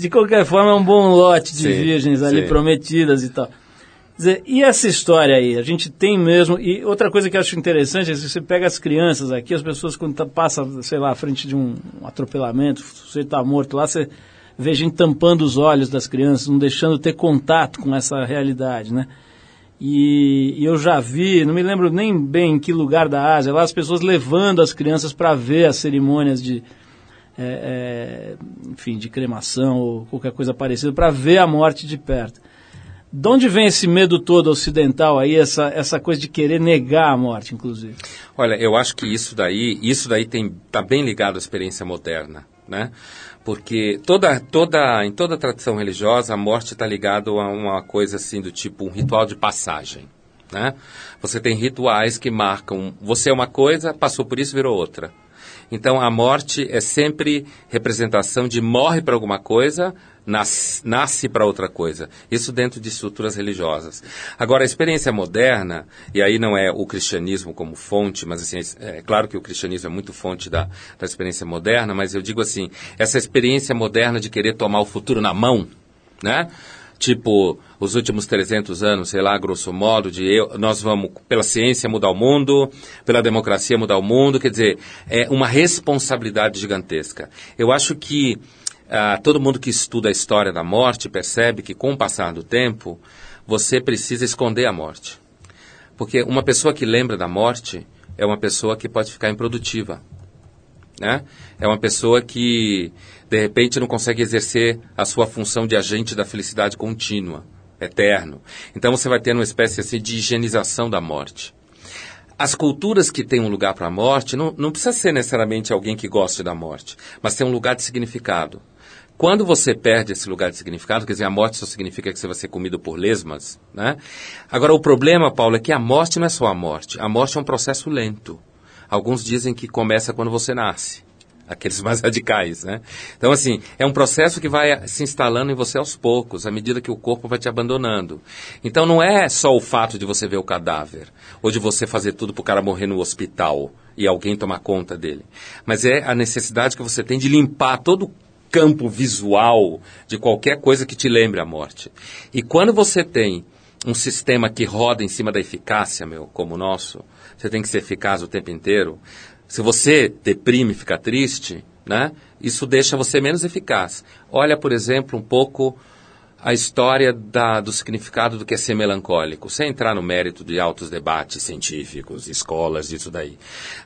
De qualquer forma é um bom lote de Sim, virgens ali sim. prometidas e tal. Dizer, e essa história aí? A gente tem mesmo. E outra coisa que eu acho interessante é se você pega as crianças aqui, as pessoas quando tá, passa, sei lá, à frente de um, um atropelamento, você está morto lá, você vê gente tampando os olhos das crianças, não deixando ter contato com essa realidade, né? E, e eu já vi, não me lembro nem bem em que lugar da Ásia, lá as pessoas levando as crianças para ver as cerimônias de, é, é, enfim, de cremação ou qualquer coisa parecida, para ver a morte de perto. De onde vem esse medo todo ocidental aí, essa, essa coisa de querer negar a morte, inclusive? Olha, eu acho que isso daí, isso daí tem tá bem ligado à experiência moderna, né? Porque toda, toda, em toda tradição religiosa, a morte está ligada a uma coisa assim do tipo um ritual de passagem, né? Você tem rituais que marcam, você é uma coisa, passou por isso, virou outra. Então a morte é sempre representação de morre para alguma coisa, nasce, nasce para outra coisa. Isso dentro de estruturas religiosas. Agora, a experiência moderna, e aí não é o cristianismo como fonte, mas assim, é claro que o cristianismo é muito fonte da, da experiência moderna, mas eu digo assim, essa experiência moderna de querer tomar o futuro na mão, né? Tipo, os últimos 300 anos, sei lá, grosso modo, de eu, nós vamos, pela ciência, mudar o mundo, pela democracia, mudar o mundo, quer dizer, é uma responsabilidade gigantesca. Eu acho que ah, todo mundo que estuda a história da morte percebe que, com o passar do tempo, você precisa esconder a morte. Porque uma pessoa que lembra da morte é uma pessoa que pode ficar improdutiva. Né? É uma pessoa que, de repente, não consegue exercer a sua função de agente da felicidade contínua, eterno. Então você vai ter uma espécie assim, de higienização da morte. As culturas que têm um lugar para a morte, não, não precisa ser necessariamente alguém que goste da morte, mas tem um lugar de significado. Quando você perde esse lugar de significado, quer dizer, a morte só significa que você vai ser comido por lesmas, né? Agora, o problema, Paulo, é que a morte não é só a morte. A morte é um processo lento. Alguns dizem que começa quando você nasce. Aqueles mais radicais, né? Então, assim, é um processo que vai se instalando em você aos poucos, à medida que o corpo vai te abandonando. Então, não é só o fato de você ver o cadáver, ou de você fazer tudo para o cara morrer no hospital e alguém tomar conta dele. Mas é a necessidade que você tem de limpar todo o campo visual de qualquer coisa que te lembre a morte. E quando você tem um sistema que roda em cima da eficácia, meu, como o nosso, você tem que ser eficaz o tempo inteiro. Se você deprime, fica triste, né? Isso deixa você menos eficaz. Olha, por exemplo, um pouco a história da, do significado do que é ser melancólico, sem entrar no mérito de altos debates científicos, escolas, disso daí.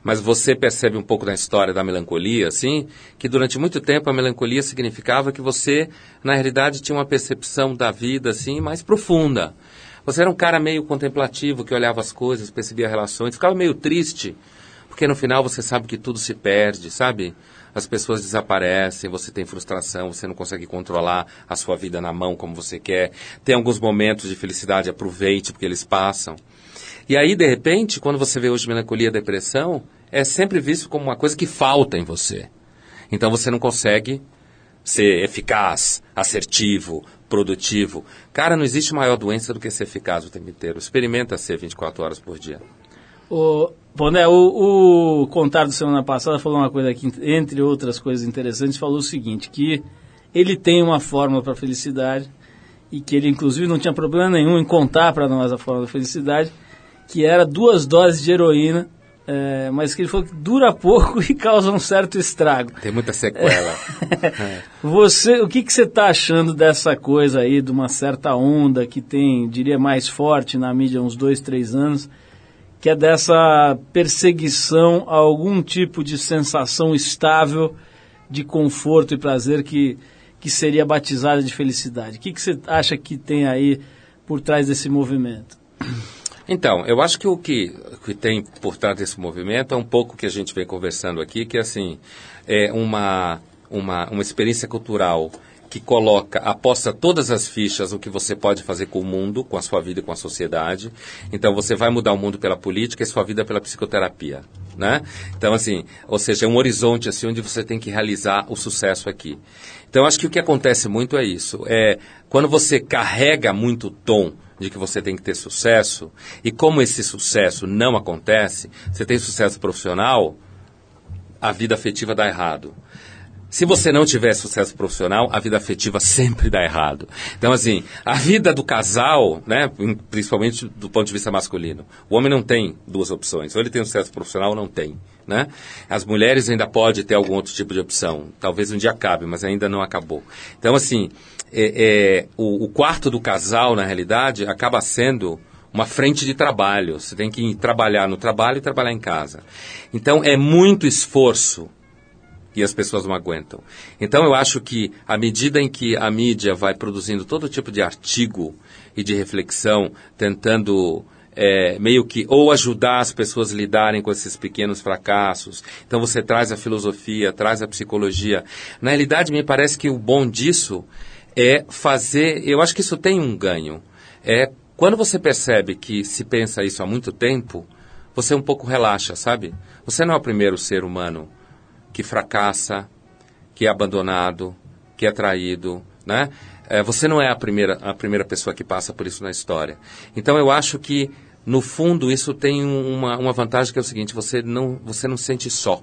Mas você percebe um pouco da história da melancolia, assim, que durante muito tempo a melancolia significava que você, na realidade, tinha uma percepção da vida, assim, mais profunda. Você era um cara meio contemplativo, que olhava as coisas, percebia relações, ficava meio triste, porque no final você sabe que tudo se perde, sabe? As pessoas desaparecem, você tem frustração, você não consegue controlar a sua vida na mão como você quer. Tem alguns momentos de felicidade, aproveite porque eles passam. E aí, de repente, quando você vê hoje melancolia e depressão, é sempre visto como uma coisa que falta em você. Então você não consegue ser eficaz, assertivo, produtivo. Cara, não existe maior doença do que ser eficaz o tempo inteiro. Experimenta ser 24 horas por dia. O, bom, né, o, o Contar do semana passada falou uma coisa aqui, entre outras coisas interessantes, falou o seguinte, que ele tem uma fórmula para a felicidade e que ele, inclusive, não tinha problema nenhum em contar para nós a fórmula da felicidade, que era duas doses de heroína é, mas que ele falou que dura pouco e causa um certo estrago. Tem muita sequela. Você, o que, que você está achando dessa coisa aí, de uma certa onda que tem, diria, mais forte na mídia há uns dois, três anos, que é dessa perseguição a algum tipo de sensação estável de conforto e prazer que, que seria batizada de felicidade. O que, que você acha que tem aí por trás desse movimento? Então, eu acho que o que, que tem por trás desse movimento é um pouco que a gente vem conversando aqui, que é assim, é uma, uma, uma experiência cultural que coloca, aposta todas as fichas o que você pode fazer com o mundo, com a sua vida e com a sociedade. Então você vai mudar o mundo pela política e sua vida pela psicoterapia, né? Então assim, ou seja, é um horizonte assim onde você tem que realizar o sucesso aqui. Então acho que o que acontece muito é isso, é quando você carrega muito o tom de que você tem que ter sucesso e como esse sucesso não acontece, você tem sucesso profissional, a vida afetiva dá errado. Se você não tiver sucesso profissional, a vida afetiva sempre dá errado. Então, assim, a vida do casal, né, principalmente do ponto de vista masculino, o homem não tem duas opções. Ou ele tem sucesso profissional ou não tem. Né? As mulheres ainda podem ter algum outro tipo de opção. Talvez um dia acabe, mas ainda não acabou. Então, assim, é, é, o, o quarto do casal, na realidade, acaba sendo uma frente de trabalho. Você tem que trabalhar no trabalho e trabalhar em casa. Então, é muito esforço e as pessoas não aguentam. Então eu acho que à medida em que a mídia vai produzindo todo tipo de artigo e de reflexão, tentando é, meio que ou ajudar as pessoas a lidarem com esses pequenos fracassos. Então você traz a filosofia, traz a psicologia. Na realidade, me parece que o bom disso é fazer. Eu acho que isso tem um ganho. É quando você percebe que se pensa isso há muito tempo, você um pouco relaxa, sabe? Você não é o primeiro ser humano que fracassa, que é abandonado, que é traído, né? É, você não é a primeira, a primeira pessoa que passa por isso na história. Então eu acho que, no fundo, isso tem uma, uma vantagem que é o seguinte, você não, você não sente só.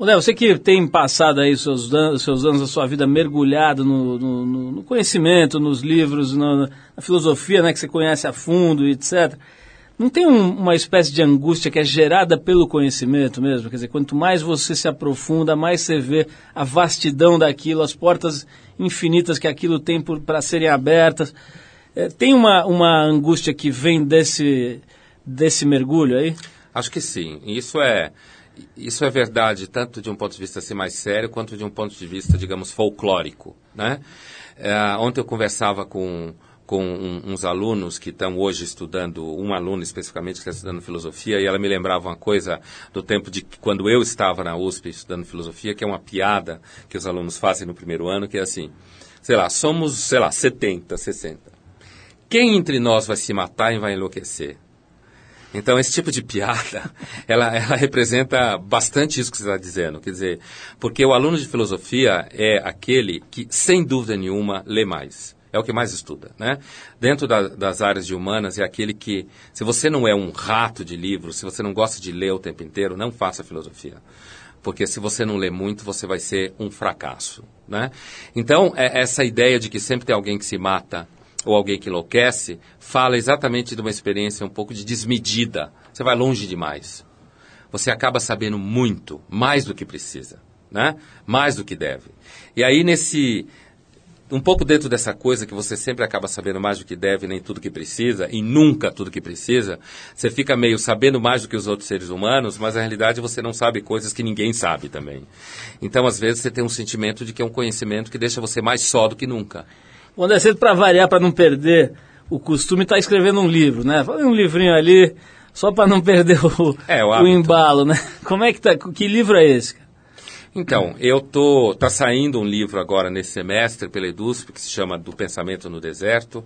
Né, você que tem passado aí seus, seus anos da sua vida mergulhado no, no, no conhecimento, nos livros, na, na, filosofia, né, que você conhece a fundo, etc. Não tem um, uma espécie de angústia que é gerada pelo conhecimento mesmo? Quer dizer, quanto mais você se aprofunda, mais você vê a vastidão daquilo, as portas infinitas que aquilo tem para serem abertas. É, tem uma, uma angústia que vem desse, desse mergulho aí? Acho que sim. Isso é, isso é verdade tanto de um ponto de vista assim, mais sério, quanto de um ponto de vista, digamos, folclórico. Né? É, ontem eu conversava com com um, uns alunos que estão hoje estudando, um aluno especificamente que está estudando filosofia, e ela me lembrava uma coisa do tempo de quando eu estava na USP estudando filosofia, que é uma piada que os alunos fazem no primeiro ano, que é assim, sei lá, somos, sei lá, 70, 60. Quem entre nós vai se matar e vai enlouquecer? Então, esse tipo de piada, ela, ela representa bastante isso que você está dizendo. Quer dizer, porque o aluno de filosofia é aquele que, sem dúvida nenhuma, lê mais é o que mais estuda, né? Dentro da, das áreas de humanas é aquele que, se você não é um rato de livros, se você não gosta de ler o tempo inteiro, não faça filosofia. Porque se você não lê muito, você vai ser um fracasso, né? Então, é essa ideia de que sempre tem alguém que se mata ou alguém que enlouquece, fala exatamente de uma experiência um pouco de desmedida. Você vai longe demais. Você acaba sabendo muito, mais do que precisa, né? Mais do que deve. E aí, nesse um pouco dentro dessa coisa que você sempre acaba sabendo mais do que deve, nem tudo que precisa, e nunca tudo que precisa, você fica meio sabendo mais do que os outros seres humanos, mas na realidade você não sabe coisas que ninguém sabe também. Então, às vezes, você tem um sentimento de que é um conhecimento que deixa você mais só do que nunca. Quando é cedo para variar, para não perder o costume, está escrevendo um livro, né? Um livrinho ali, só para não perder o, é, o, o, embalo, né? Como é que tá? Que livro é esse, cara? Então, eu tô tá saindo um livro agora nesse semestre pela EDUSP que se chama Do Pensamento no Deserto,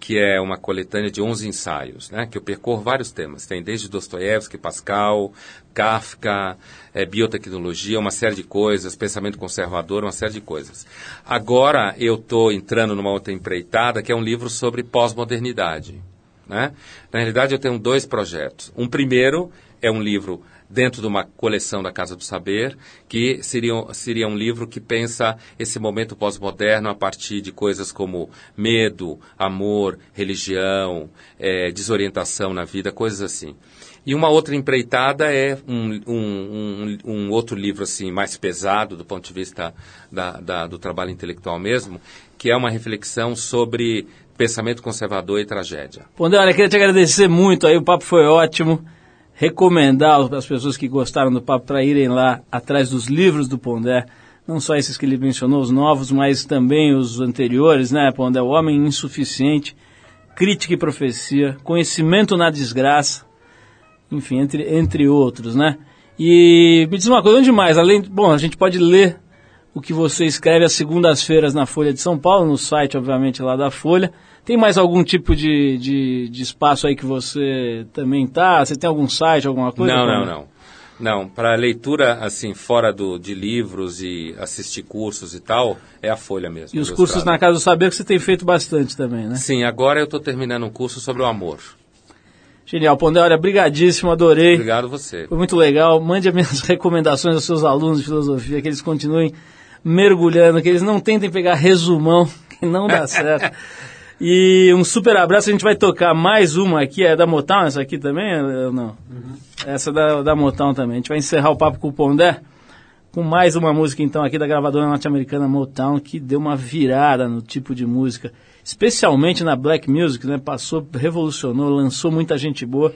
que é uma coletânea de 11 ensaios, né, que eu percorro vários temas. Tem desde Dostoiévski, Pascal, Kafka, é, biotecnologia, uma série de coisas, pensamento conservador, uma série de coisas. Agora eu estou entrando numa outra empreitada, que é um livro sobre pós-modernidade. Né? Na realidade, eu tenho dois projetos. Um primeiro é um livro dentro de uma coleção da Casa do Saber, que seria, seria um livro que pensa esse momento pós-moderno a partir de coisas como medo, amor, religião, é, desorientação na vida, coisas assim. E uma outra empreitada é um, um, um, um, outro livro assim mais pesado do ponto de vista da, da, do trabalho intelectual mesmo, que é uma reflexão sobre pensamento conservador e tragédia. Pondé, olha, queria te agradecer muito aí, o papo foi ótimo. Recomendar as pessoas que gostaram do papo para irem lá atrás dos livros do Pondé, não só esses que ele mencionou, os novos, mas também os anteriores, né, Pondé? O Homem Insuficiente, Crítica e Profecia, Conhecimento na Desgraça, enfim, entre, entre outros, né? E me diz uma coisa, onde mais? Além, bom, a gente pode ler o que você escreve às segundas-feiras na Folha de São Paulo, no site, obviamente, lá da Folha. Tem mais algum tipo de, de, de espaço aí que você também tá? Você tem algum site, alguma coisa? Não, não, não. Não, para leitura, assim, fora do, de livros e assistir cursos e tal, é a Folha mesmo. E os cursos na Casa do Saber que você tem feito bastante também, né? Sim, agora eu estou terminando um curso sobre o amor. Genial, Pondé, olha, brigadíssimo, adorei. Obrigado você. Foi muito legal. Mande as minhas recomendações aos seus alunos de filosofia, que eles continuem mergulhando, que eles não tentem pegar resumão, que não dá certo. E um super abraço, a gente vai tocar mais uma aqui, é da Motown essa aqui também ou não? Uhum. Essa é da, da Motown também. A gente vai encerrar o papo com o Pondé com mais uma música então aqui da gravadora norte-americana Motown, que deu uma virada no tipo de música especialmente na black music, né? Passou, revolucionou, lançou muita gente boa.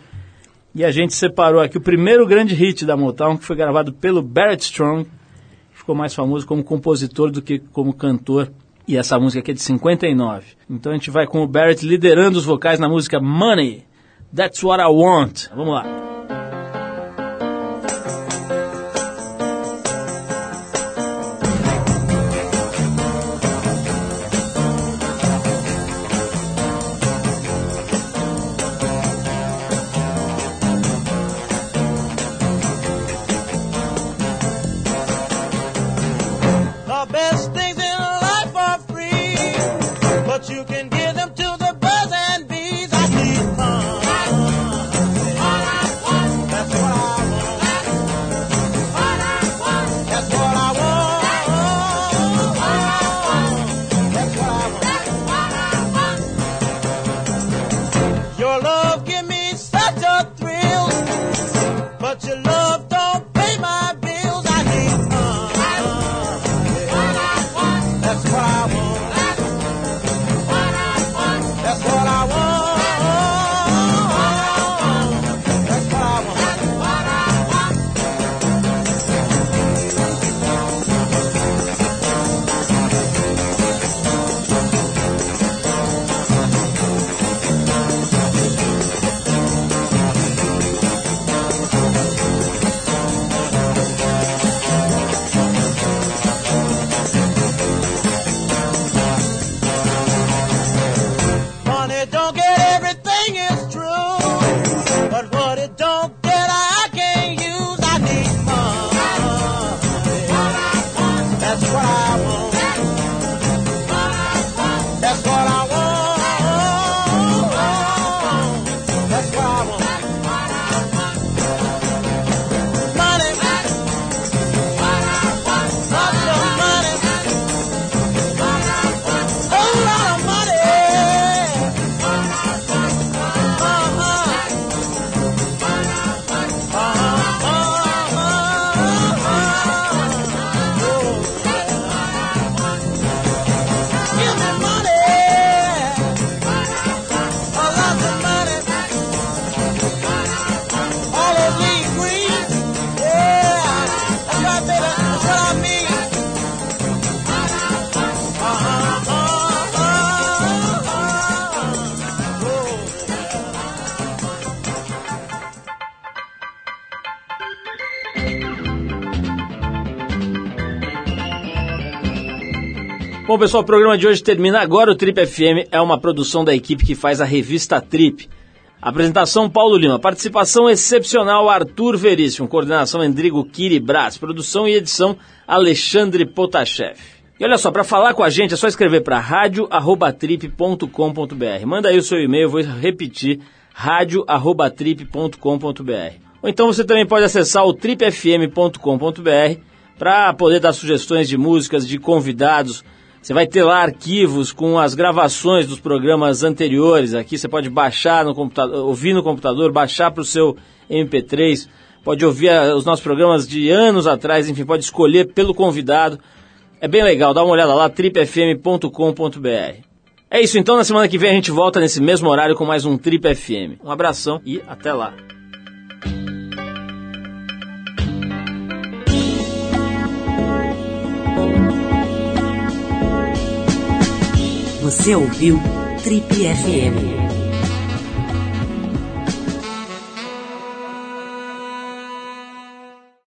E a gente separou aqui o primeiro grande hit da Motown, que foi gravado pelo Barrett Strong, ficou mais famoso como compositor do que como cantor. E essa música aqui é de 59. Então a gente vai com o Barrett liderando os vocais na música Money. That's What I Want. Vamos lá. Bom, pessoal, o programa de hoje termina agora. O Trip FM é uma produção da equipe que faz a revista Trip. Apresentação Paulo Lima, participação excepcional Arthur Veríssimo, coordenação Endrigo Kiri Brás, produção e edição Alexandre Potashev. E olha só, para falar com a gente é só escrever para radio@trip.com.br. Manda aí o seu e-mail, vou repetir, radio@trip.com.br Ou então você também pode acessar o tripfm.com.br para poder dar sugestões de músicas, de convidados. Você vai ter lá arquivos com as gravações dos programas anteriores. Aqui você pode baixar no computador, ouvir no computador, baixar para o seu MP3. Pode ouvir os nossos programas de anos atrás, enfim, pode escolher pelo convidado. É bem legal, dá uma olhada lá, tripfm.com.br. É isso então, na semana que vem a gente volta nesse mesmo horário com mais um Trip FM. Um abração e até lá. Você ouviu Trip FM.